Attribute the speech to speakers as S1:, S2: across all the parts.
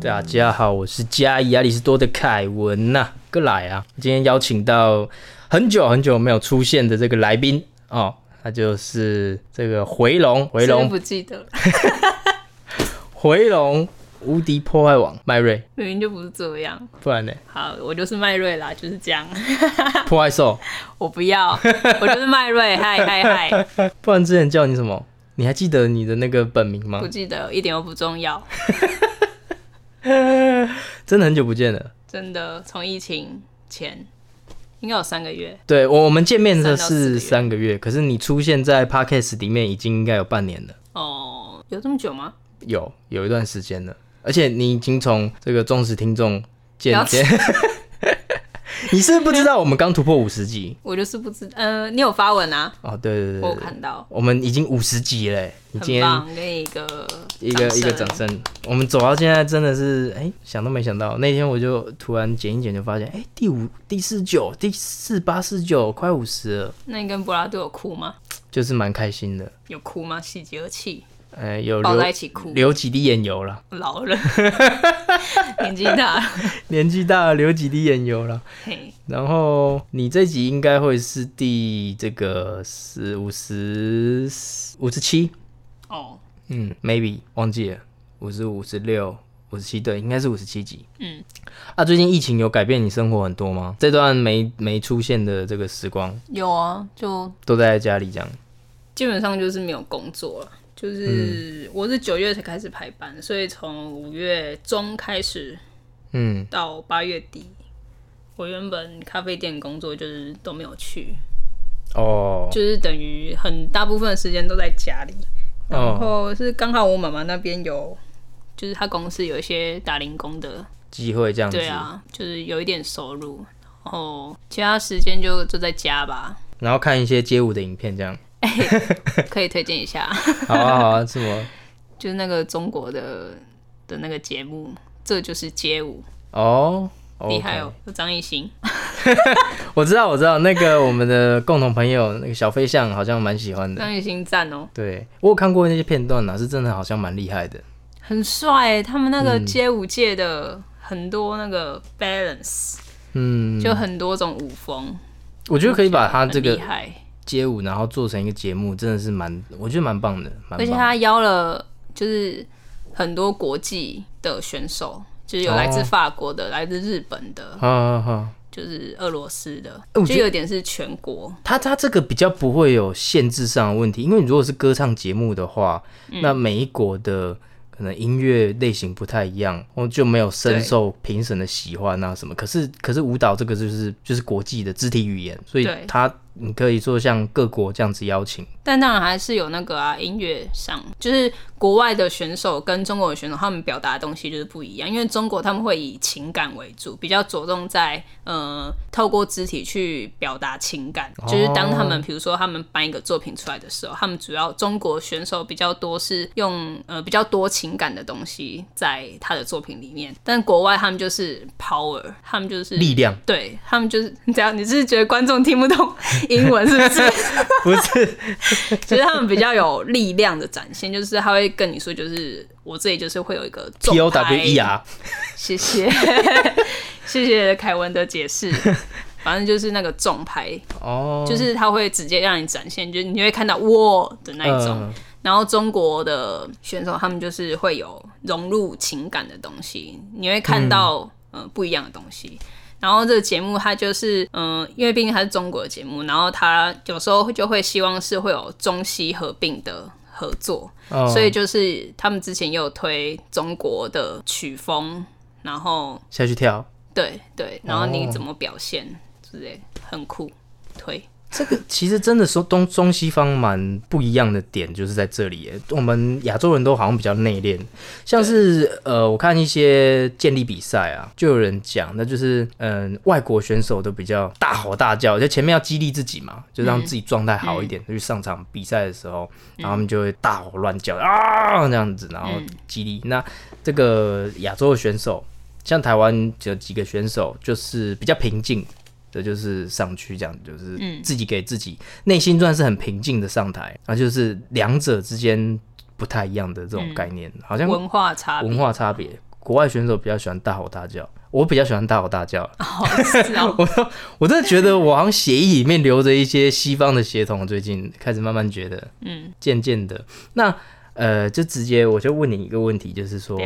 S1: 大家好，我是嘉义亚里士多的凯文呐、过来啊！今天邀请到很久很久没有出现的这个来宾哦，他就是这个回龙，回龙，
S2: 不记得了，
S1: 回龙，无敌破坏王麦瑞，
S2: 明明就不是这样。
S1: 不然呢？
S2: 好，我就是麦瑞啦，就是这样。
S1: 破坏兽，
S2: 我不要，我就是麦瑞，嗨嗨嗨，
S1: 不然之前叫你什么？你还记得你的那个本名吗
S2: 不？记得，一点都不重要。
S1: 真的很久不见了。
S2: 真的，从疫情前应该有三个月，
S1: 对，我我们见面的是
S2: 三个月，
S1: 可是你出现在 podcast 里面已经应该有半年了，
S2: 哦，有这么久吗？
S1: 有有一段时间了，而且你已经从这个忠实听众渐渐，你是不是不知道我们刚突破五十集
S2: 我就是不知，呃，你有发文啊？
S1: 哦？对对对
S2: 我有，看到，
S1: 我们已经五十集嘞，你今天
S2: 给你一个
S1: 一个一个掌
S2: 声。
S1: 我们走到现在真的是哎、想都没想到，那天我就突然剪一剪就发现，哎、第五、第四九、第四八、四九，快五十了，
S2: 那你跟布拉都有哭吗？
S1: 就是蛮开心的。
S2: 有哭吗？喜极而泣，
S1: 呃，有
S2: 抱
S1: 流
S2: 在一起哭。
S1: 流几滴眼油了，
S2: 老了，年纪大了，
S1: 年纪大了流几滴眼油了。
S2: 嘿，
S1: 然后你这集应该会是第这个是五十五十七，
S2: 哦，
S1: 嗯，maybe 忘记了，五十五、十六、五十七，对，应该是五十七集。
S2: 嗯，
S1: 啊，最近疫情有改变你生活很多吗？这段没没出现的这个时光，
S2: 有啊，就
S1: 都待在家里这样。
S2: 基本上就是没有工作了。
S1: 嗯
S2: 就是我是九月才开始排班，所以从五月中开始
S1: 嗯，
S2: 到八月底，我原本咖啡店工作就是都没有去，
S1: 哦，
S2: 就是等于很大部分的时间都在家里。然
S1: 哦，
S2: 后是刚好我妈妈那边有，就是她公司有一些打零工的，
S1: 机会这样子。
S2: 对啊，就是有一点收入，然后其他时间就就在家吧。
S1: 然后看一些街舞的影片这样。
S2: 可以推荐一下，
S1: 好啊，好啊，什么？
S2: 就是那个中国的的那个节目，这就是街舞，
S1: 哦，
S2: 厉害哦，有张艺兴。
S1: 我知道，我知道，那个我们的共同朋友那个小飞象好像蛮喜欢的。
S2: 张艺兴赞哦，
S1: 对我有看过那些片段啊，是真的好像蛮厉害的。
S2: 很帅。他们那个
S1: 嗯
S2: 街舞界的很多那个 balance，、
S1: 嗯，
S2: 就很多种舞风，
S1: 我觉得可以把他这
S2: 很厉
S1: 个
S2: 害。
S1: 街舞，然后做成一个节目，真的是蛮，我觉得蛮棒的。
S2: 而且他邀了就是很多国际的选手，就是有来自
S1: 哦
S2: 法国的、来自日本的，
S1: 好好好，
S2: 就是俄罗斯的，就
S1: 我觉得
S2: 有点是全国。
S1: 他他这个比较不会有限制上的问题，因为你如果是歌唱节目的话，
S2: 嗯
S1: 那每一国的可能音乐类型不太一样，我就没有深受评审的喜欢啊什么。可是可是舞蹈这个就是就是国际的肢体语言，所以
S2: 对
S1: 它你可以做像各国这样子邀请。
S2: 但当然还是有那个啊，音乐上就是国外的选手跟中国的选手，他们表达的东西就是不一样。因为中国他们会以情感为主，比较着重在呃透过肢体去表达情感。就是当他们比如说他们搬一个作品出来的时候，他们主要中国选手比较多是用呃比较多情感的东西在他的作品里面，但国外他们就是 power，他们就是
S1: 力量
S2: 对他们就是你这样，你是觉得观众听不懂英文是不是？
S1: 不是，
S2: 其 实他们比较有力量的展现，就是他会跟你说，就是我这里就是会有一个
S1: P O
S2: 重
S1: W E
S2: 拍
S1: ，R，
S2: 谢谢。谢谢凯文的解释，反正就是那个重拍，
S1: 哦，
S2: 就是他会直接让你展现，就是你会看到哇的那一种。
S1: 嗯。
S2: 然后中国的选手他们就是会有融入情感的东西，你会看到嗯、呃不一样的东西。然后这个节目它就是嗯、呃因为毕竟它是中国的节目，然后它有时候就会希望是会有中西合并的合作，
S1: 哦
S2: 所以就是他们之前也有推中国的曲风，然后
S1: 下去跳。
S2: 对对，然后你
S1: 哦
S2: 怎么表现之类，很酷，推。
S1: 这个其实真的说东中西方蛮不一样的点，就是在这里耶。我们亚洲人都好像比较内敛，像是呃，我看一些健力比赛啊，就有人讲，那就是嗯、外国选手都比较大吼大叫，就前面要激励自己嘛，就让自己状态好一点，就去上场比赛的时候，然后他们就会大吼乱叫啊这样子，然后激励。那这个亚洲的选手像台湾有几个选手就是比较平静的，就是上去这样，就是自己给自己内心算是很平静的上台，那就是两者之间不太一样的这种概念，好像
S2: 文化差
S1: 文化差别。国外选手比较喜欢大吼大叫，我比较喜欢大吼大叫。
S2: 哦，是哦，
S1: 我我真的觉得我好像血液里面留着一些西方的血统，最近开始慢慢觉得，
S2: 嗯，
S1: 渐渐的，那呃，就直接我就问你一个问题，就是说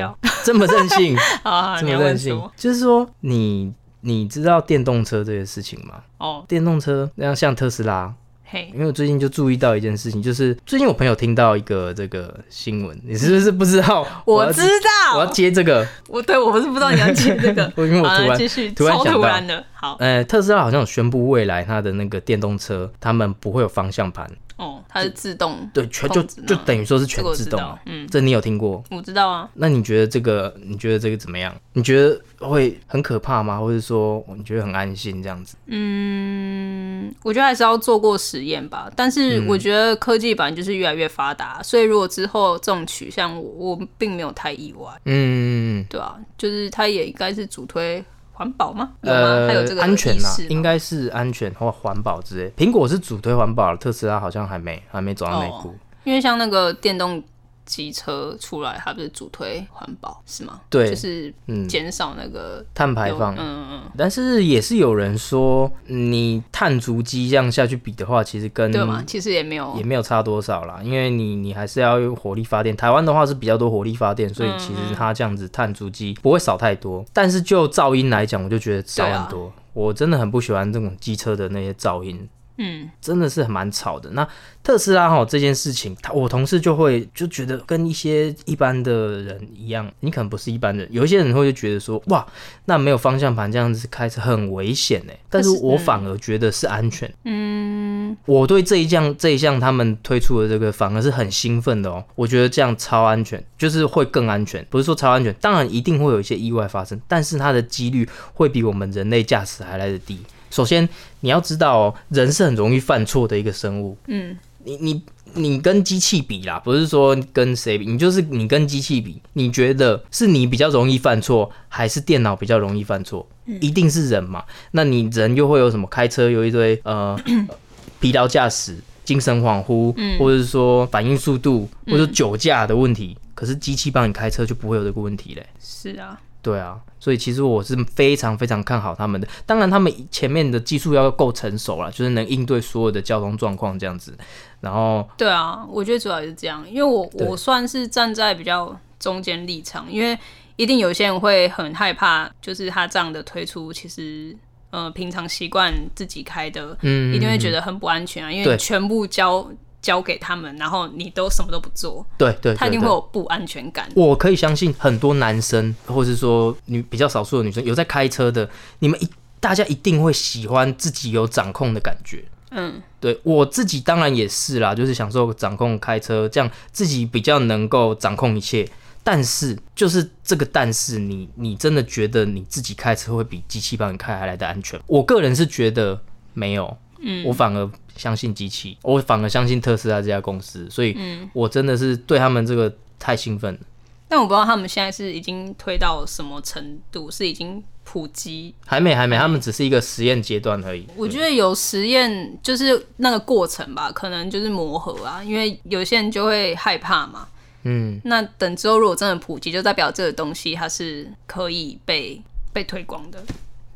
S1: 这么任性，
S2: 好好，
S1: 这么任性就是说你你知道电动车这些事情吗？
S2: 哦，
S1: 电动车那样像特斯拉，
S2: 嘿，
S1: 因为我最近就注意到一件事情，就是最近我朋友听到一个这个新闻，你是不是不知道？
S2: 我知道。
S1: 我要，接这个，
S2: 我对我不是不知道你要接这个，
S1: 因为我突然
S2: 继续，
S1: 突然想到。
S2: 突然的，好，
S1: 呃，特斯拉好像有宣布未来它的那个电动车，他们不会有方向盘，
S2: 哦，它是自动，
S1: 对，全就就等于说是全自动
S2: 嗯，
S1: 这你有听过？
S2: 我知道啊，
S1: 那你觉得这个？你觉得这个怎么样？你觉得会很可怕吗？或者说你觉得很安心这样子？
S2: 嗯，我觉得还是要做过实验吧。但是我觉得科技版就是越来越发达，所以如果之后这种取向，我我并没有太意外，
S1: 嗯，
S2: 对啊，就是它也应该是主推环保吗？有吗？
S1: 呃
S2: 还有这，个
S1: 安全啦
S2: 意识，吗
S1: 应该是安全或环保之类。苹果是主推环保，特斯拉好像还没还没走到那一步。
S2: 因为像那个电动机车出来，它不是主推环保是吗？
S1: 对
S2: 就是
S1: 嗯
S2: 减少那个有
S1: 碳排放
S2: 嗯嗯嗯，
S1: 但是也是有人说，你碳足迹这样下去比的话，其实跟
S2: 对嘛？其实也没有
S1: 也没有差多少啦，因为你你还是要用火力发电。台湾的话是比较多火力发电，所以其实它这样子碳足迹不会少太多。但是就噪音来讲，我就觉得少很多。我真的很不喜欢这种机车的那些噪音。
S2: 嗯，
S1: 真的是蛮吵的。那特斯拉哈这件事情，他我同事就会就觉得跟一些一般的人一样，你可能不是一般人，有一些人会就觉得说，哇，那没有方向盘这样子开车很危险呢。但是我反而觉得是安全。嗯，我对这一项这一项他们推出的这个反而是很兴奋的哦。我觉得这样超安全，就是会更安全，不是说超安全，当然一定会有一些意外发生，但是它的几率会比我们人类驾驶还来的低。首先，你要知道哦，人是很容易犯错的一个生物。
S2: 嗯，
S1: 你你你跟机器比啦，不是说跟谁比，你就是你跟机器比，你觉得是你比较容易犯错，还是电脑比较容易犯错？一定是人嘛。那你人又会有什么？开车有一堆呃 疲劳驾驶、精神恍惚，或者是说反应速度，或者酒驾的问题。可是机器帮你开车就不会有这个问题嘞。
S2: 是啊，
S1: 对啊，所以其实我是非常非常看好他们的。当然，他们前面的技术要够成熟了，就是能应对所有的交通状况这样子。然后，
S2: 对啊，我觉得主要也是这样，因为我我算是站在比较中间立场，因为一定有些人会很害怕，就是他这样的推出，其实呃平常习惯自己开的，
S1: 嗯，
S2: 一定会觉得很不安全啊，因为全部交交给他们，然后你都什么都不做，
S1: 对对，
S2: 他一定会有不安全感。
S1: 我可以相信很多男生，或是说女比较少数的女生有在开车的，你们一大家一定会喜欢自己有掌控的感觉。
S2: 嗯，
S1: 对我自己当然也是啦，就是享受掌控开车，这样自己比较能够掌控一切。但是就是这个但是你你真的觉得你自己开车会比机器帮你开还来的安全？我个人是觉得没有，嗯，我反而相信机器，我反而相信特斯拉这家公司，所以我真的是对他们这个太兴奋了。
S2: 但我不知道他们现在是已经推到什么程度，是已经普及
S1: 还没还没，他们只是一个实验阶段而已。
S2: 我觉得有实验就是那个过程吧，可能就是磨合啊，因为有些人就会害怕嘛。
S1: 嗯，
S2: 那等之后如果真的普及，就代表这个东西它是可以被被推广的，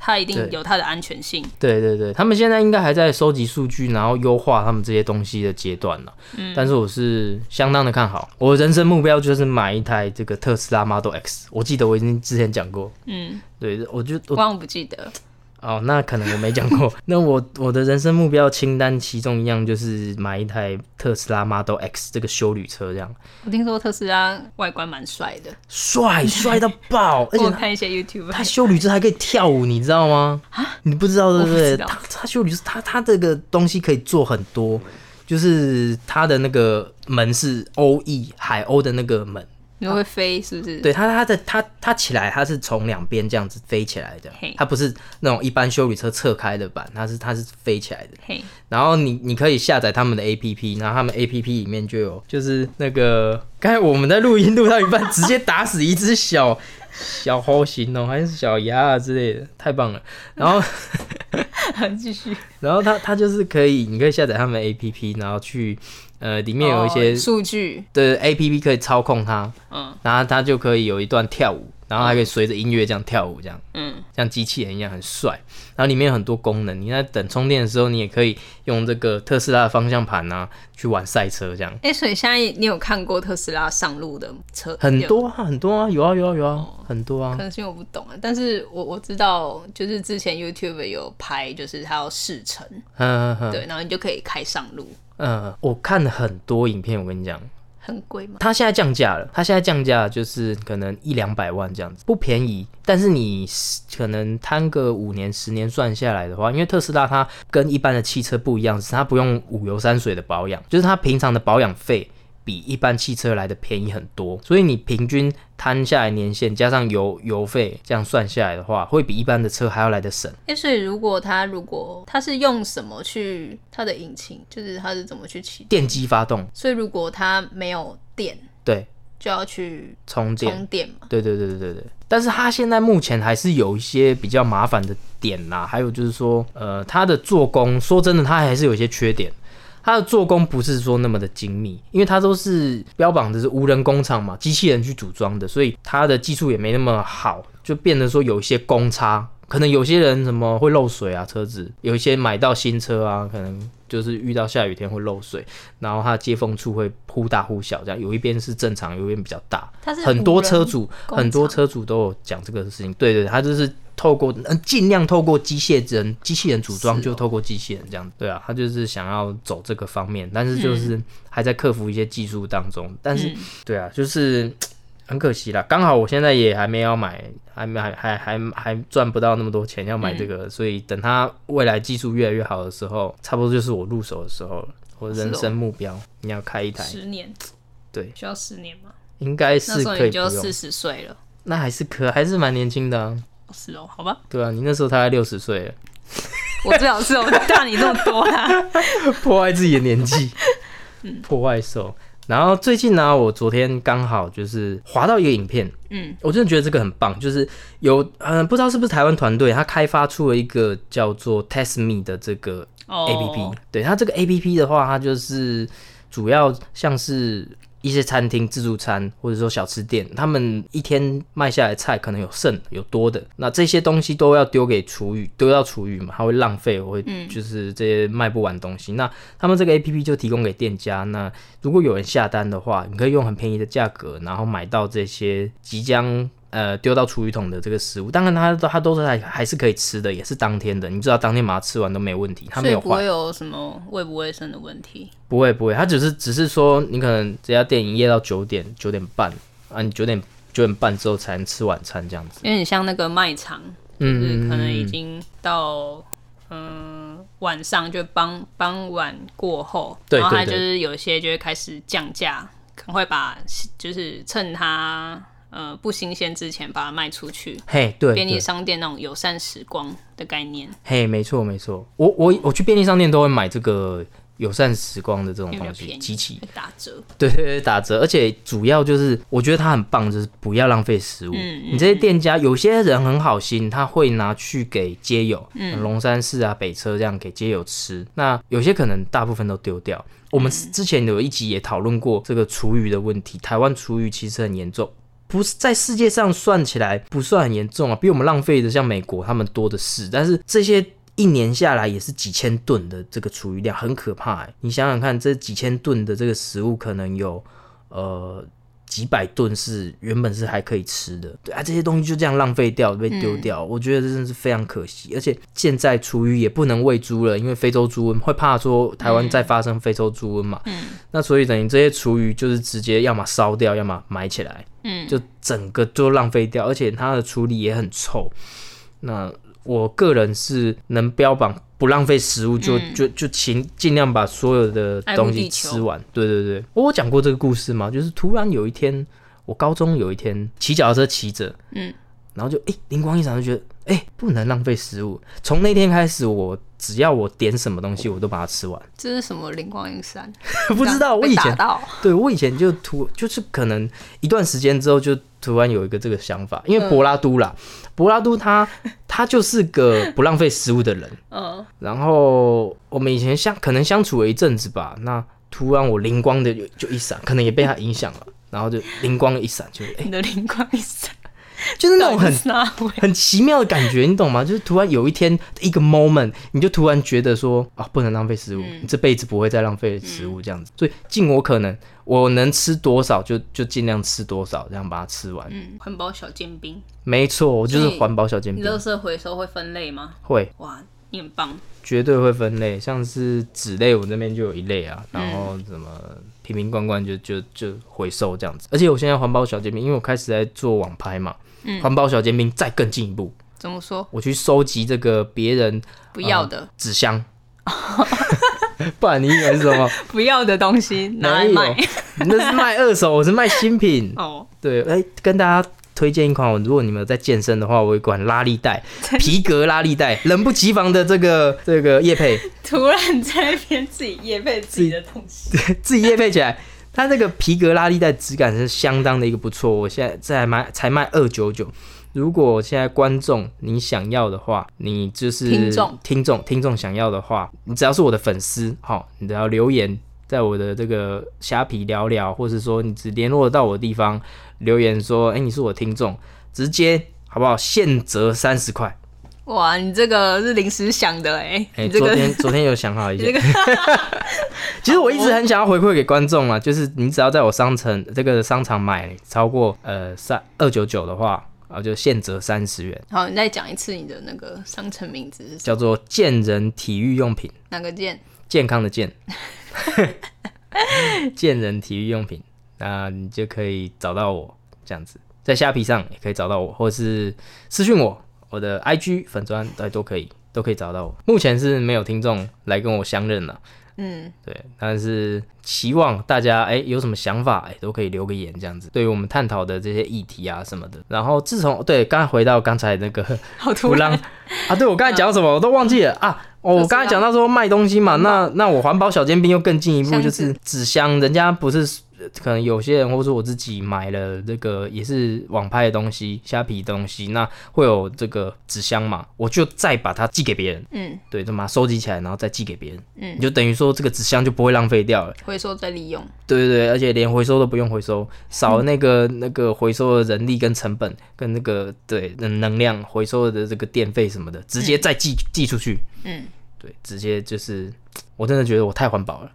S2: 它一定有它的安全性。
S1: 对对对，他们现在应该还在收集数据，然后优化他们这些东西的阶段呢。嗯，但是我是相当的看好，我人生目标就是买一台这个特斯拉 Model X。我记得我已经之前讲过，
S2: 嗯，
S1: 对，我就
S2: 我
S1: 我
S2: 好像不记得。
S1: 哦，那可能我没讲过。那我我的人生目标清单其中一样就是买一台特斯拉 Model X 这个修旅车，这样
S2: 我听说特斯拉外观蛮帅的，
S1: 帅帅到爆，而且
S2: 我看一些 YouTube，
S1: 他修旅车还可以跳舞，你知道吗？啊你不知道对不对？他他修旅车，他他这个东西可以做很多，就是他的那个门是欧翼海鸥的那个门，
S2: 你会飞是不是？，
S1: 对它它的它它起来，它是从两边这样子飞起来的，它不是那种一般修理车侧开的版，它是它是飞起来的。
S2: 嘿，
S1: 然后你你可以下载他们的 A P P，然后他们 A P P 里面就有，就是那个刚才我们在录音录到一半，直接打死一只小小猴形哦，还是小鸭啊之类的，太棒了。然后，
S2: 继续。
S1: 然后它它就是可以，你可以下载他们 A P P，然后去呃里面有一些
S2: 哦数据，
S1: 的 A P P 可以操控它，
S2: 嗯。
S1: 然后它就可以有一段跳舞，然后还可以随着音乐这样跳舞，这样。
S2: 嗯，
S1: 像机器人一样很帅。然后里面有很多功能，你在等充电的时候，你也可以用这个特斯拉的方向盘啊去玩赛车，这样。
S2: 哎、所以现在你有看过特斯拉上路的车？
S1: 很多啊很多啊，有啊有啊有啊，很多啊。
S2: 可。能是因为我不懂啊，但是我我知道，就是之前 YouTube 有拍，就是它要试乘，
S1: 嗯嗯嗯
S2: 对，然后你就可以开上路，
S1: 嗯，我看了很多影片，我跟你讲，
S2: 很贵吗？
S1: 它现在降价了，它现在降价就是可能一两百万这样子，不便宜。但是你可能摊个五年、十年算下来的话，因为特斯拉它跟一般的汽车不一样，是它不用五油三水的保养，就是它平常的保养费比一般汽车来的便宜很多，所以你平均摊下来年限加上油油费这样算下来的话，会比一般的车还要来的省。
S2: 哎、所以如果它如果它是用什么去它的引擎，就是它是怎么去启？
S1: 电机发动，
S2: 所以如果它没有电，
S1: 对，
S2: 就要去
S1: 充电，
S2: 充电嘛。
S1: 对对对对对对，但是它现在目前还是有一些比较麻烦的点啦，还有就是说，呃，它的做工，说真的，它还是有一些缺点。它的做工不是说那么的精密，因为它都是标榜的是无人工厂嘛，机器人去组装的，所以它的技术也没那么好，就变得说有一些公差。可能有些人什么会漏水啊，车子有一些买到新车啊，可能就是遇到下雨天会漏水，然后它接缝处会忽大忽小，这样有一边是正常，有一边比较大。很多车主很多车主都有讲这个事情，对对，对他就是透过嗯尽量透过机械人机器人组装，就透过机器人这样，对啊，他就是想要走这个方面，但是就是还在克服一些技术当中，但是、
S2: 嗯
S1: 对啊，就是 很可惜啦，刚好我现在也还没要买，还没还还还还赚不到那么多钱要买这
S2: 嗯
S1: 个，所以等他未来技术越来越好的时候，差不多就是我入手的时候了。我的人生目标，你要开一台，
S2: 十年，
S1: 对，
S2: 需要十年吗？
S1: 应该是可以
S2: 就四。十岁了。
S1: 那还是可还是蛮年轻的、啊，
S2: 哦是哦，好吧，
S1: 对啊，你那时候大概六十岁了，
S2: 我最好是我大你那么多啦。
S1: 破坏自己的年纪，破坏手。然后最近呢、我昨天刚好就是滑到一个影片，
S2: 嗯，
S1: 我真的觉得这个很棒，就是有嗯、呃不知道是不是台湾团队，他开发出了一个叫做 Test Me 的这个
S2: 哦。
S1: A P P，、对它这个 A P P 的话，它就是主要像是一些餐厅自助餐或者说小吃店，他们一天卖下来菜可能有剩有多的，那这些东西都要丢给厨余，丢到厨余嘛，它会浪费，我会就是这些卖不完的东西。那他们这个 A P P 就提供给店家，那如果有人下单的话，你可以用很便宜的价格，然后买到这些即将。呃，丢到厨余桶的这个食物，当然它它都是还还是可以吃的，也是当天的。你知道当天把它吃完都没问题，它没有坏
S2: 不会。有什么卫不卫生的问题。
S1: 不会不会，它只是只是说你可能这家店营业到九点九点半啊，你九点九点半之后才能吃晚餐这样子。
S2: 有点像那个卖场，就是
S1: 嗯，
S2: 可能已经到嗯、晚上就傍傍晚过后，
S1: 对
S2: 然后它就是有些就会开始降价，可能会把就是趁它呃不新鲜之前把它卖出去。
S1: 嘿对
S2: 便利，商店那种友善时光的概念，
S1: 嘿没错没错，我我我去便利商店都会买这个友善时光的这种东西，机器
S2: 打折。
S1: 对对对，打折，而且主要就是我觉得它很棒，就是不要浪费食物。
S2: 嗯
S1: 你这些店家有些人很好心，他会拿去给街友，嗯，龙山寺啊、北车这样给街友吃。那有些可能大部分都丢掉。我们之前有一集也讨论过这个厨余的问题，台湾厨余其实很严重。不是在世界上算起来不算很严重啊，比我们浪费的像美国他们多的是，但是这些一年下来也是几千吨的这个厨余量，很可怕、你想想看，这几千吨的这个食物，可能有呃几百吨是原本是还可以吃的，对啊，这些东西就这样浪费掉被丢掉，我觉得真的是非常可惜。而且现在厨余也不能喂猪了，因为非洲猪瘟会怕说台湾再发生非洲猪瘟嘛，
S2: 嗯
S1: 那所以等于这些厨余就是直接要么烧掉，要么埋起来。
S2: 嗯，
S1: 就整个都浪费掉，而且它的处理也很臭。那我个人是能标榜不浪费食物就，就就尽尽量把所有的东西吃完。对对对，我有讲过这个故事吗？就是突然有一天，我高中有一天骑脚踏车骑着，
S2: 嗯，
S1: 然后就哎灵光一闪，就觉得诶不能浪费食物。从那天开始，我只要我点什么东西，我都把它吃完。
S2: 这是什么灵光一闪？
S1: 不知道我以前
S2: 到，
S1: 对我以前就突就是可能一段时间之后就突然有一个这个想法，因为柏拉都啦，柏拉都他他就是个不浪费食物的人，
S2: 嗯，
S1: 然后我们以前相可能相处了一阵子吧，那突然我灵光的就就一闪，可能也被他影响了，然后就灵光一闪，就哎、
S2: 你的灵光一闪，
S1: 就是那种很？很奇妙的感觉，你懂吗？就是突然有一天一个 moment，你就突然觉得说啊，不能浪费食物，
S2: 嗯
S1: 你这辈子不会再浪费食物这样子。所以尽我可能，我能吃多少就就尽量吃多少，这样把它吃完。
S2: 嗯，环保小尖兵，
S1: 没错，我就是环保小煎饼，
S2: 你垃圾回收会分类吗？
S1: 会
S2: 哇，你很棒，
S1: 绝对会分类，像是纸类，我这边就有一类啊，然
S2: 嗯
S1: 后什么瓶瓶罐罐就就就回收这样子。而且我现在环保小煎饼，因为我开始在做网拍嘛，
S2: 嗯
S1: 环保小煎饼再更进一步，
S2: 怎么说？
S1: 我去收集这个别人
S2: 不要的，
S1: 纸箱。不然你以为是什么？
S2: 不要的东西拿来卖。
S1: 那是卖二手，我是卖新品。
S2: 哦，
S1: 对，哎、跟大家推荐一款，如果你们有在健身的话，我有一款拉力带，皮革拉力带，冷不及防的这个这个叶配，
S2: 突然在那边自己夜配自己的东西，
S1: 自己叶配起来。它这个皮革拉力带质感是相当的一个不错，我现在在卖才卖二九九。如果现在观众你想要的话，你就是
S2: 听众
S1: 听众听众想要的话，你只要是我的粉丝，好，你只要留言在我的这个虾皮聊聊，或是说你只联络到我的地方留言说，哎、你是我听众，直接好不好？现折三十块。
S2: 哇，你这个是临时想的哎、
S1: 哎、昨天昨天有想好一些。其实我一直很想要回馈给观众啊，就是你只要在我商城这个商场买超过呃三二九九的话，然后就现折三十元，
S2: 好，你再讲一次你的那个商城名字
S1: 叫做健人体育用品，
S2: 哪个健？
S1: 健康的健，健人体育用品，那你就可以找到我这样子，在虾皮上也可以找到我，或是私讯我，我的 IG 粉砖对都可以，都可以找到我。目前是没有听众来跟我相认了。
S2: 嗯，
S1: 对，但是希望大家哎、有什么想法哎、都可以留个言这样子，对于我们探讨的这些议题啊什么的。然后自从对刚才回到刚才那个
S2: 好突然，
S1: 啊，对我刚才讲到什么我都忘记了啊。哦，我刚才讲到说卖东西嘛，那那我环保小尖兵又更进一步，就是纸箱，人家不是呃可能有些人或者说我自己买了这个也是网拍的东西、虾皮的东西，那会有这个纸箱嘛，我就再把它寄给别人，
S2: 嗯。
S1: 对，就把它收集起来，然后再寄给别人，
S2: 嗯。
S1: 你就等于说这个纸箱就不会浪费掉了。
S2: 回收再利用，
S1: 对对对，而且连回收都不用回收，少了那个、那个回收的人力跟成本，跟那个对能能量回收的这个电费什么的，直接再寄、寄出去。
S2: 嗯，
S1: 对，直接就是，我真的觉得我太环保了，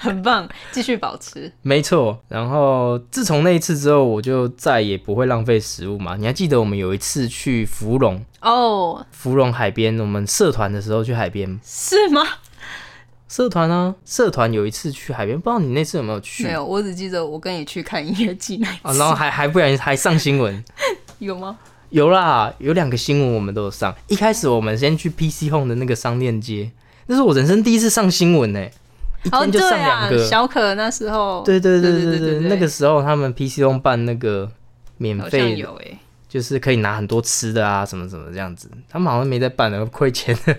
S2: 很棒，继续保持。
S1: 没错。然后自从那一次之后，我就再也不会浪费食物嘛。你还记得我们有一次去芙蓉，
S2: 哦，
S1: 芙蓉海边，我们社团的时候去海边，
S2: 是吗？
S1: 社团啊，社团有一次去海边，不知道你那次有没有去
S2: 没有，我只记得我跟你去看音乐季那一
S1: 啊？
S2: 次，
S1: 然后还还不然还上新闻。
S2: 有吗？
S1: 有啦，有两个新闻我们都有上。一开始我们先去 PC Home 的那个商店街，那是我人生第一次上新闻呢，一
S2: 哦，
S1: 天就
S2: 对啊
S1: 上两个。，
S2: 小可那时候，
S1: 对对对
S2: 对
S1: 对那个时候他们 PC Home 办那个免费，
S2: 有哎、
S1: 就是可以拿很多吃的啊，什么什么这样子。他们好像没在办了，亏钱了。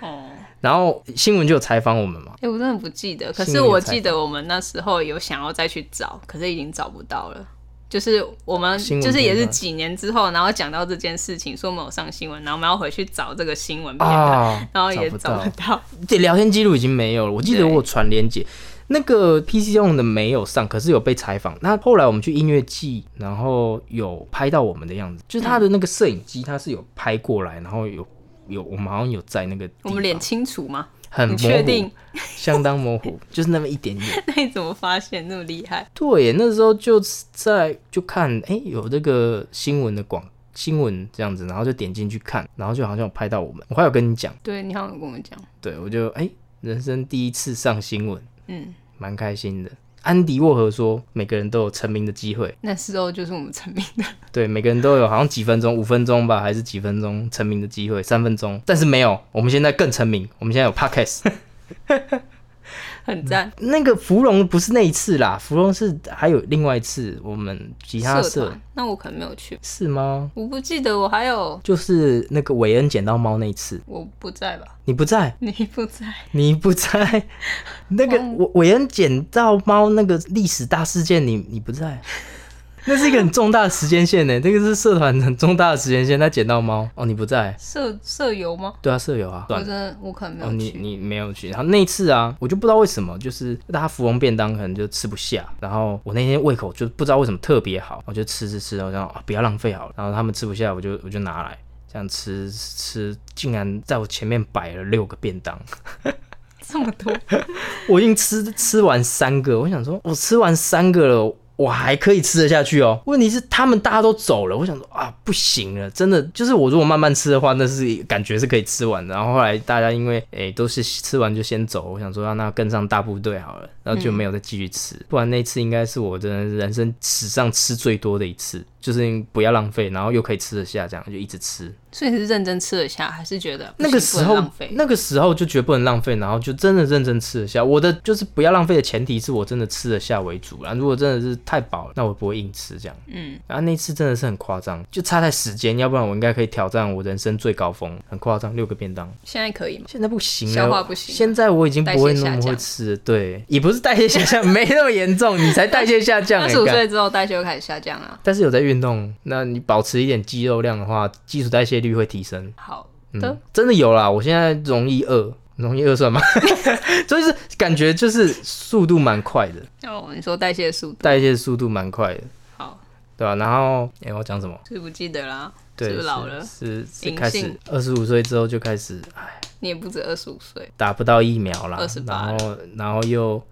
S2: 哦，
S1: 然后新闻就有采访我们嘛，
S2: 哎、我真的不记得，可是我记得我们那时候有想要再去找，可是已经找不到了。就是我们就是也是几年之后，然后讲到这件事情，说我们有上新闻，然后我们要回去找这个新闻片段，
S1: 啊，
S2: 然后也
S1: 找不
S2: 到。
S1: 对，聊天记录已经没有了。我记得我有传连接，那个 PC 用的没有上，可是有被采访。那后来我们去音乐季，然后有拍到我们的样子，就是他的那个摄影机，他是有拍过来，然后有有我们好像有在那个
S2: 我们脸清楚吗？你
S1: 很模糊
S2: 确定？
S1: 相当模糊，就是那么一点点。
S2: 那你怎么发现那么厉害？
S1: 对耶，那时候就在就看，哎、有这个新闻的广新闻这样子，然后就点进去看，然后就好像有拍到我们。我还有跟你讲，
S2: 对你好像有跟我讲，
S1: 对我就哎、人生第一次上新闻。
S2: 嗯，
S1: 蛮开心的。安迪沃荷说，每个人都有成名的机会，
S2: 那时候就是我们成名的。
S1: 对，每个人都有好像几分钟，五分钟吧，还是几分钟成名的机会，三分钟。但是没有，我们现在更成名，我们现在有 podcast。
S2: 很赞，
S1: 那个芙蓉不是那一次啦，芙蓉是还有另外一次，我们其他社。
S2: 团，那我可能没有去，
S1: 是吗？
S2: 我不记得我还有，
S1: 就是那个韦恩捡到猫那一次，
S2: 我不在吧？
S1: 你不在，
S2: 你不在，
S1: 你不在，那个韦恩捡到猫那个历史大事件，你你不在，那是一个很重大的时间线呢，这个是社团很重大的时间线。他捡到猫，哦，你不在，
S2: 社社友吗？
S1: 对啊，社友啊，
S2: 我。真的我可能没有去。
S1: 你没有去，然后那一次啊，我就不知道为什么，就是大家芙蓉便当可能就吃不下，然后我那天胃口就不知道为什么特别好，我就吃吃吃，我想、啊、不要浪费好了，然后他们吃不下，我就我就拿来这样吃吃，竟然在我前面摆了六个便当，
S2: 这么多，
S1: 我已经吃吃完三个，我想说，我吃完三个了。我还可以吃得下去哦。问题是他们大家都走了，我想说啊，不行了，真的就是我如果慢慢吃的话，那是感觉是可以吃完的。然后后来大家因为诶、都是吃完就先走，我想说、让、那跟上大部队好了，然后就没有再继续吃。不然那次应该是我的人生史上吃最多的一次，就是不要浪费，然后又可以吃得下，这样就一直吃。
S2: 所以是认真吃得下，还是觉得
S1: 那个时候
S2: 浪费？
S1: 那个时候就觉得不能浪费，然后就真的认真吃得下。我的就是不要浪费的前提是我真的吃得下为主啦。如果真的是太饱了，那我不会硬吃这样。
S2: 嗯，
S1: 然后那次真的是很夸张，就差在时间，要不然我应该可以挑战我人生最高峰，很夸张，六个便当。
S2: 现在可以吗？
S1: 现在不行了，
S2: 消化不行
S1: 现在我已经不会那么会吃，对，也不是代谢下降，没那么严重，你才代谢下降、
S2: 二十五岁之后代谢就开始下降了。
S1: 但是有在运动，那你保持一点肌肉量的话，基础代谢率会提升。
S2: 好的。
S1: 嗯，，真的有啦，我现在容易饿，容易饿算吗？就是感觉就是速度蛮快的，
S2: 哦，你说代谢速度，
S1: 代谢速度蛮快的，
S2: 好，
S1: 对吧、然后，哎、我讲什么？
S2: 是不记得啦，
S1: 对，
S2: 是不是老了？
S1: 是是
S2: 隐
S1: 开始
S2: 性
S1: 二十五岁之后就开始，哎，
S2: 你也不止二十五岁，
S1: 打不到疫苗啦
S2: ，28
S1: 然后然后又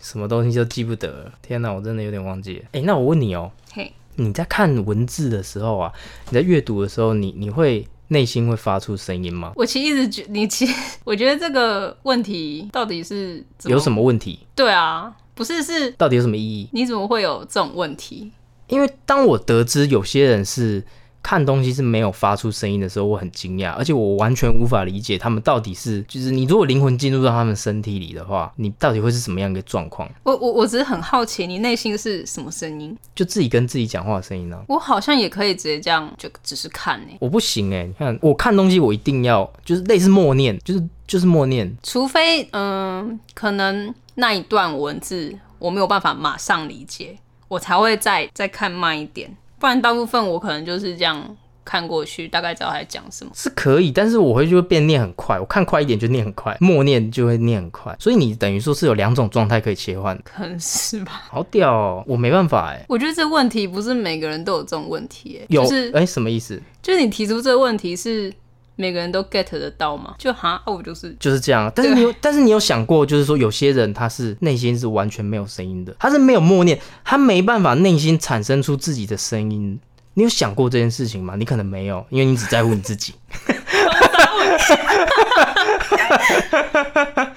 S1: 什么东西就记不得了，天哪，我真的有点忘记了。哎、那我问你哦、
S2: 嘿，
S1: 你在看文字的时候啊，你在阅读的时候，你你会内心会发出声音吗？
S2: 我其实一直觉你其实 我觉得这个问题到底是
S1: 有什么问题？
S2: 对啊，不是是
S1: 到底有什么意义？
S2: 你怎么会有这种问题？
S1: 因为当我得知有些人是看东西是没有发出声音的时候，我很惊讶，而且我完全无法理解他们到底是，就是你如果灵魂进入到他们身体里的话，你到底会是什么样一个状况？
S2: 我我我只是很好奇，你内心是什么声音？
S1: 就自己跟自己讲话的声音呢、
S2: 我好像也可以直接这样，就只是看呢、
S1: 我不行哎、你看我看东西，我一定要就是类似默念，就是就是默念，
S2: 除非嗯、可能那一段文字我没有办法马上理解，我才会再再看慢一点，不然大部分我可能就是这样看过去，大概知道他在讲什么。
S1: 是可以，但是我会就会变念很快，我看快一点就念很快，默念就会念很快，所以你等于说是有两种状态可以切换，
S2: 可能是吧？
S1: 好屌哦，我没办法哎、
S2: 我觉得这问题不是每个人都有这种问题、哎，
S1: 有
S2: 就是
S1: 哎、什么意思？
S2: 就是你提出这个问题是每个人都 get 得到吗？就哈，啊我就是
S1: 就是这样，但是你有，但是你有想过，就是说有些人他是内心是完全没有声音的，他是没有默念，他没办法内心产生出自己的声音。你有想过这件事情吗？你可能没有，因为你只在乎你自己。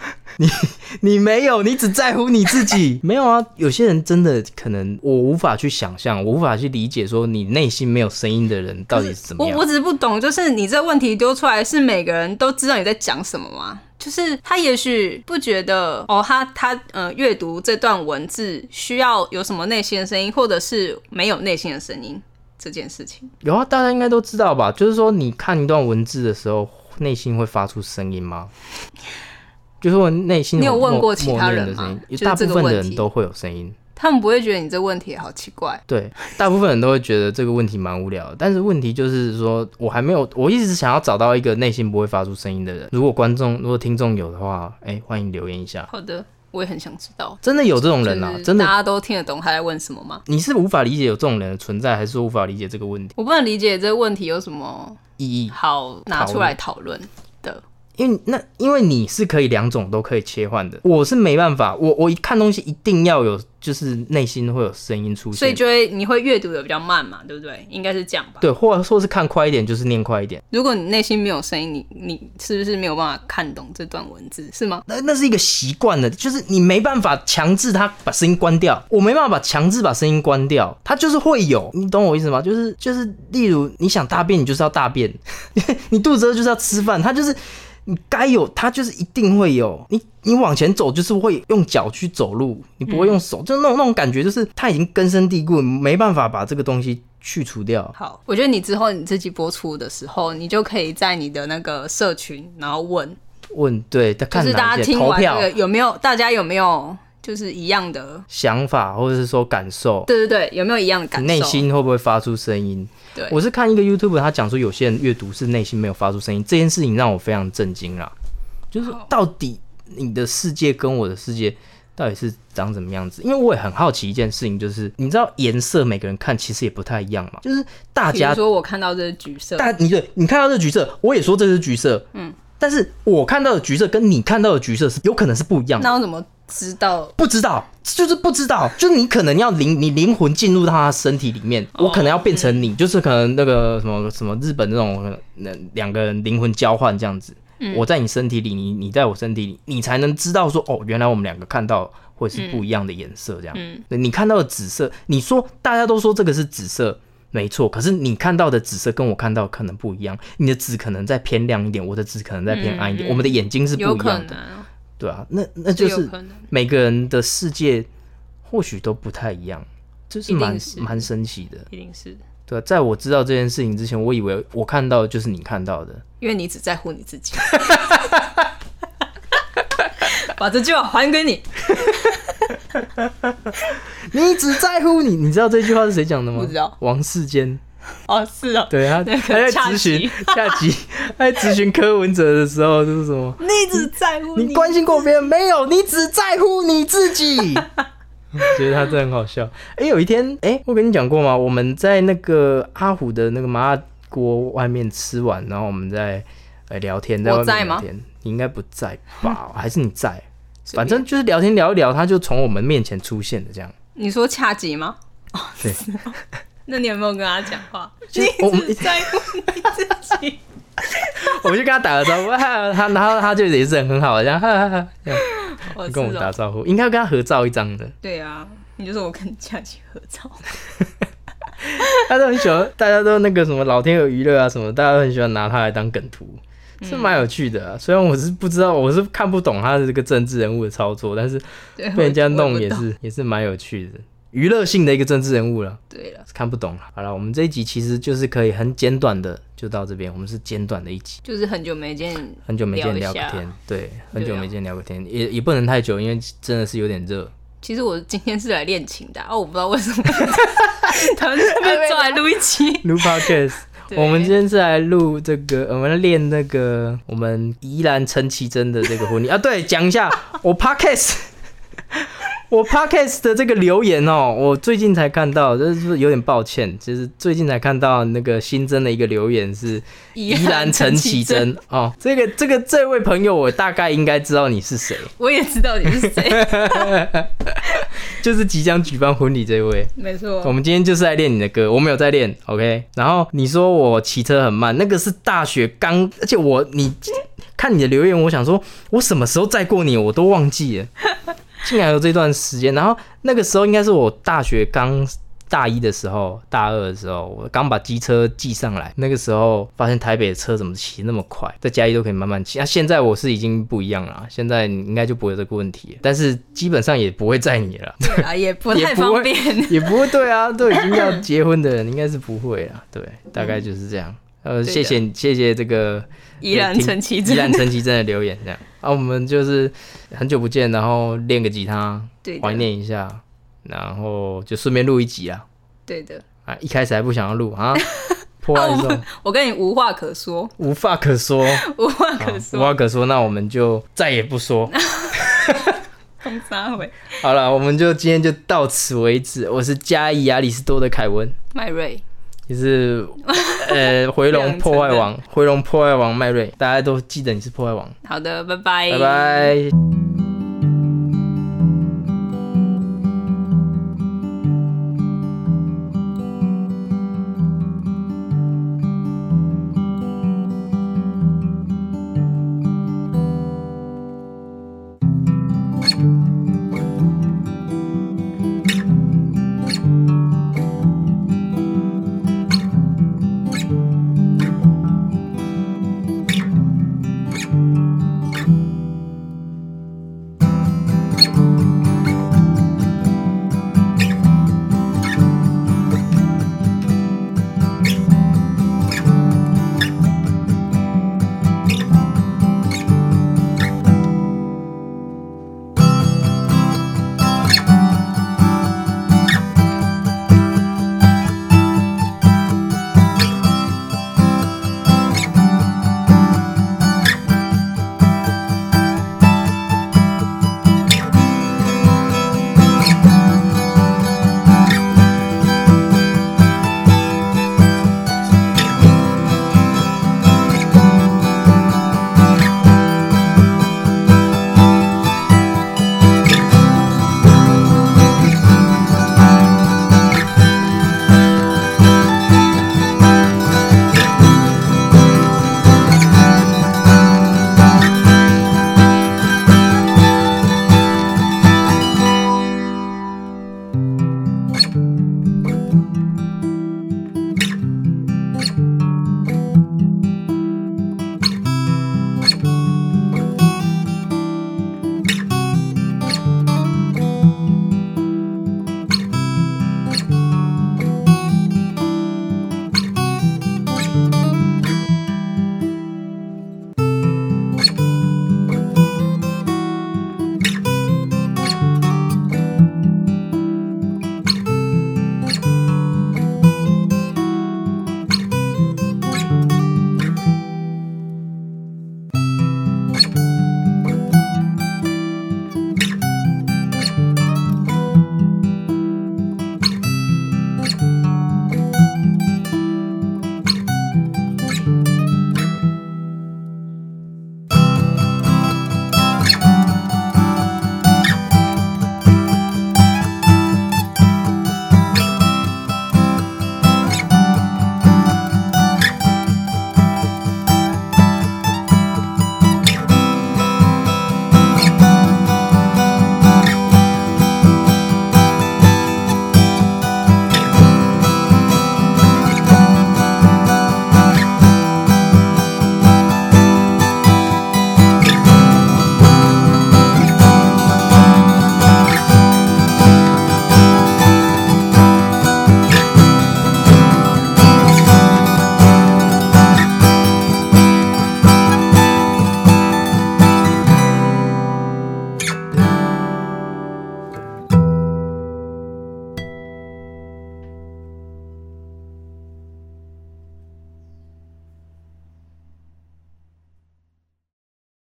S1: 你你没有，你只在乎你自己。没有啊，有些人真的可能我无法去想象，我无法去理解，说你内心没有声音的人到底是怎么样
S2: 我我。只是不懂，就是你这问题丢出来，是每个人都知道你在讲什么吗？就是他也许不觉得哦，他他呃阅读这段文字需要有什么内心的声音，或者是没有内心的声音这件事情。
S1: 有啊，大家应该都知道吧？就是说，你看一段文字的时候，内心会发出声音吗？就是我内心
S2: 你有问过其他人吗
S1: 大部分的人都会有声音。
S2: 他们不会觉得你这问题好奇怪，
S1: 对，大部分人都会觉得这个问题蛮无聊的。但是问题就是说，我还没有，我一直想要找到一个内心不会发出声音的人。如果观众、如果听众有的话，哎、欢迎留言一下。
S2: 好的，我也很想知道。
S1: 真的有这种人啊
S2: 就？是
S1: 真的
S2: 大，家都听得懂他在问什么吗？
S1: 你是无法理解有这种人的存在，还是说无法理解这个问题
S2: 我不能理解这个问题有什么
S1: 意义？
S2: 好拿出来讨论的。
S1: 因为那因为你是可以两种都可以切换的，我是没办法，我我一看东西一定要有，就是内心会有声音出现，
S2: 所以就会你会阅读的比较慢嘛，对不对？应该是这样吧。
S1: 对，或者说是看快一点，就是念快一点，
S2: 如果你内心没有声音，你你是不是没有办法看懂这段文字？是吗？
S1: 那那是一个习惯的，就是你没办法强制他把声音关掉，我没办法把强制把声音关掉，他就是会有，你懂我意思吗？就是就是，例如你想大便，你就是要大便，你肚子饿就是要吃饭，他就是。你该有，它就是一定会有。你你往前走，就是会用脚去走路，你不会用手，就那种那种感觉，就是它已经根深蒂固，没办法把这个东西去除掉。
S2: 好，我觉得你之后你自己播出的时候，你就可以在你的那个社群，然后问，
S1: 问对，他
S2: 就是大家听完这
S1: 投票
S2: 个有没有，大家有没有就是一样的，
S1: 想法或者是说感受，
S2: 对对对，有没有一样的感受？
S1: 内心会不会发出声音？
S2: 对，
S1: 我是看一个 YouTube，他讲说有些人阅读是内心没有发出声音，这件事情让我非常震惊啦。就是到底你的世界跟我的世界到底是长什么样子？因为我也很好奇一件事情，就是你知道颜色每个人看其实也不太一样嘛。就是大家
S2: 说我看到这是橘色，
S1: 但你对，你看到这橘色，我也说这是橘色，嗯，但是我看到的橘色跟你看到的橘色是有可能是不一样的。
S2: 那我怎么知道？
S1: 不知道，就是不知道，就是你可能要灵，你灵魂进入到他身体里面，我可能要变成你，就是可能那个什么什么日本那种那两个人灵魂交换这样子。我在你身体里，你你在我身体里，你才能知道说哦，原来我们两个看到会是不一样的颜色这样。嗯，你看到的紫色，你说大家都说这个是紫色，没错。可是你看到的紫色跟我看到可能不一样，你的紫可能再偏亮一点，我的紫可能再偏暗一点。我们的眼睛是不一样的，对啊，那那就是每个人的世界或许都不太一样，就是蛮蛮神奇的，
S2: 一定是。
S1: 对，在我知道这件事情之前，我以为我看到的就是你看到的，
S2: 因为你只在乎你自己。把这句话还给你。
S1: 你只在乎你，你知道这句话是谁讲的吗？
S2: 不知道。
S1: 王世坚。
S2: 哦，是啊。
S1: 对啊，他在咨询下集，他在咨询柯文哲的时候就是什么？
S2: 你只在乎
S1: 你关心过别人没有？你只在乎你自己。觉得他真的很好笑。哎，有一天，哎，我跟你讲过吗？我们在那个阿虎的那个麻辣锅外面吃完，然后我们在呃聊天，在外面聊天。你应该不在吧？还是你在？反正就是聊天聊一聊，他就从我们面前出现的这样。
S2: 你说恰吉吗？哦，对。那你有没有跟他讲话？你只在乎你自己。
S1: 我就跟他打个招呼，他然后他就也是很好，这样跟我们打招呼，应该要跟他合照一张的。
S2: 对啊，你就说我跟佳琪合照。
S1: 他都很喜欢，大家都那个什么老天鹅娱乐啊什么，大家都很喜欢拿他来当梗图，是蛮有趣的。啊。虽然我是不知道，我是看不懂他的这个政治人物的操作，但是被人家弄也是也是蛮有趣的。娱乐性的一个政治人物了，
S2: 对了，
S1: 看不懂了。好了，我们这一集其实就是可以很简短的就到这边，我们是简短的一集，
S2: 就是很久没见，
S1: 很久没见聊个天，对，很久没见聊个天，也也不能太久，因为真的是有点热。
S2: 其实我今天是来练琴的，哦，我不知道为什么，他们坐来录一期
S1: 录 podcast，我们今天是来录这个，我们练那个我们宜兰陈绮贞的这个婚礼。啊，对，讲一下我 podcast。我 podcast 的这个留言哦，我最近才看到，就是有点抱歉，就是最近才看到那个新增的一个留言是
S2: 依然陈绮贞
S1: 哦，这个这个这位朋友，我大概应该知道你是谁，
S2: 我也知道你是谁，
S1: 就是即将举办婚礼这位，
S2: 没错，
S1: 我们今天就是在练你的歌，我没有在练，OK，然后你说我骑车很慢，那个是大学刚，而且我你看你的留言，我想说我什么时候载过你，我都忘记了。竟然有这段时间，然后那个时候应该是我大学刚大一的时候，大二的时候，我刚把机车寄上来。那个时候发现台北的车怎么骑那么快，在嘉义都可以慢慢骑。那现在我是已经不一样了，现在应该就不会有这个问题，但是基本上也不会载你了。
S2: 对啊，也不太方便，
S1: 也不会。对啊，都已经要结婚的人，应该是不会啊。对，大概就是这样。呃，谢谢谢谢这个
S2: 依然陈绮贞，
S1: 依然陈绮贞的留言，这样。啊，我们就是很久不见，然后练个吉他，怀念一下，然后就顺便录一集啊。
S2: 对的。
S1: 啊，一开始还不想要录啊，破案
S2: 我我跟你无话可说，
S1: 无话可说，
S2: 无话可说，
S1: 无话可说，那我们就再也不说。
S2: 空撒回。
S1: 好了，我们就今天就到此为止。我是嘉义亚里士多的凯文，
S2: 麦瑞。
S1: 你是 呃回龙破坏王，回龙破坏王麦瑞，大家都记得你是破坏王。
S2: 好的，拜拜，
S1: 拜拜。